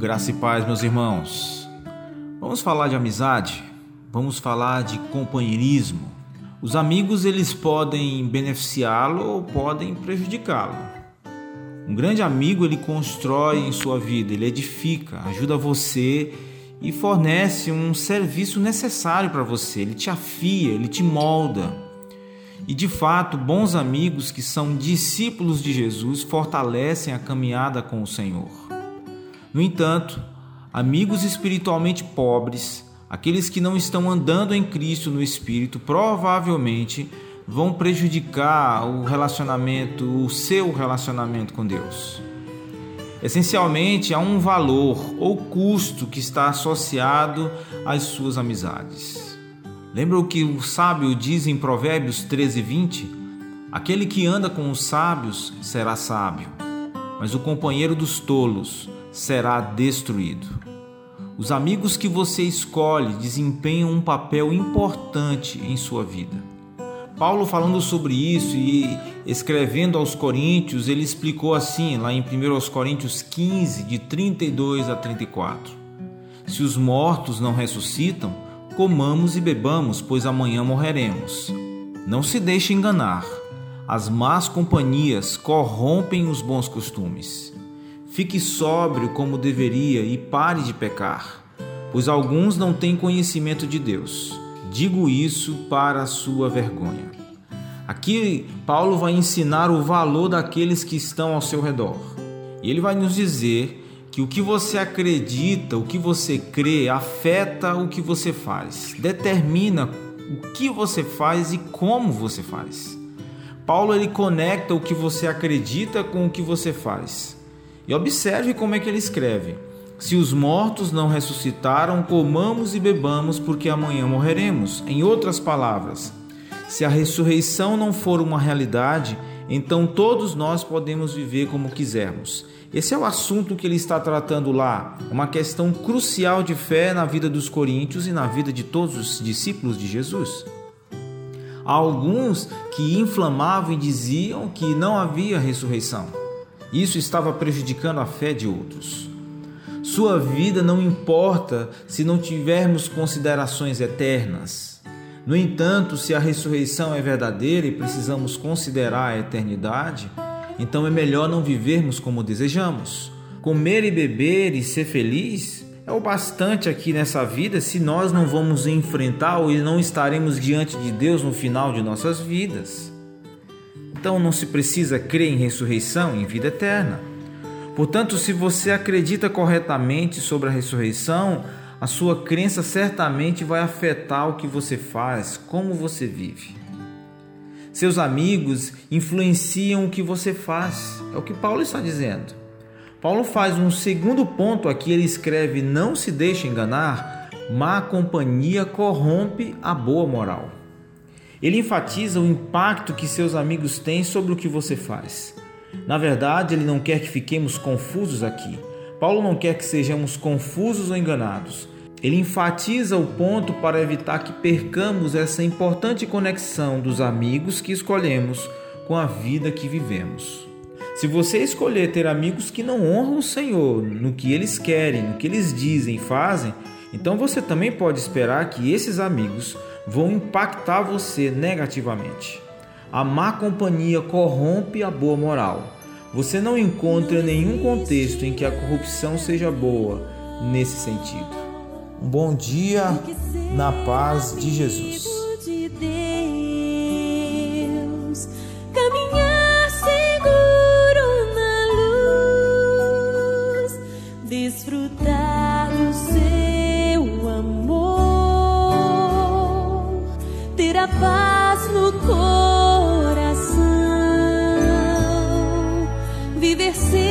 Graça e paz, meus irmãos. Vamos falar de amizade, vamos falar de companheirismo. Os amigos eles podem beneficiá-lo ou podem prejudicá-lo. Um grande amigo ele constrói em sua vida, ele edifica, ajuda você e fornece um serviço necessário para você. Ele te afia, ele te molda. E de fato, bons amigos que são discípulos de Jesus fortalecem a caminhada com o Senhor. No entanto, amigos espiritualmente pobres, aqueles que não estão andando em Cristo no Espírito, provavelmente vão prejudicar o relacionamento, o seu relacionamento com Deus. Essencialmente, há um valor ou custo que está associado às suas amizades. Lembra o que o sábio diz em Provérbios 13, 20? Aquele que anda com os sábios será sábio, mas o companheiro dos tolos será destruído. Os amigos que você escolhe desempenham um papel importante em sua vida. Paulo, falando sobre isso e escrevendo aos Coríntios, ele explicou assim, lá em 1 Coríntios 15, de 32 a 34: Se os mortos não ressuscitam, comamos e bebamos, pois amanhã morreremos. Não se deixe enganar. As más companhias corrompem os bons costumes. Fique sóbrio como deveria e pare de pecar, pois alguns não têm conhecimento de Deus. Digo isso para a sua vergonha. Aqui, Paulo vai ensinar o valor daqueles que estão ao seu redor. E ele vai nos dizer que o que você acredita, o que você crê, afeta o que você faz, determina o que você faz e como você faz. Paulo ele conecta o que você acredita com o que você faz. E observe como é que ele escreve: Se os mortos não ressuscitaram, comamos e bebamos, porque amanhã morreremos. Em outras palavras, se a ressurreição não for uma realidade, então todos nós podemos viver como quisermos. Esse é o assunto que ele está tratando lá, uma questão crucial de fé na vida dos coríntios e na vida de todos os discípulos de Jesus. Há alguns que inflamavam e diziam que não havia ressurreição. Isso estava prejudicando a fé de outros. Sua vida não importa se não tivermos considerações eternas. No entanto, se a ressurreição é verdadeira e precisamos considerar a eternidade, então é melhor não vivermos como desejamos. Comer e beber e ser feliz é o bastante aqui nessa vida se nós não vamos enfrentar ou não estaremos diante de Deus no final de nossas vidas. Então não se precisa crer em ressurreição, em vida eterna. Portanto, se você acredita corretamente sobre a ressurreição, a sua crença certamente vai afetar o que você faz, como você vive. Seus amigos influenciam o que você faz, é o que Paulo está dizendo. Paulo faz um segundo ponto aqui, ele escreve: Não se deixe enganar, má companhia corrompe a boa moral. Ele enfatiza o impacto que seus amigos têm sobre o que você faz. Na verdade, ele não quer que fiquemos confusos aqui. Paulo não quer que sejamos confusos ou enganados. Ele enfatiza o ponto para evitar que percamos essa importante conexão dos amigos que escolhemos com a vida que vivemos. Se você escolher ter amigos que não honram o Senhor no que eles querem, no que eles dizem e fazem, então você também pode esperar que esses amigos vão impactar você negativamente. A má companhia corrompe a boa moral. Você não encontra nenhum contexto em que a corrupção seja boa nesse sentido. Um bom dia na paz de Jesus. viver sem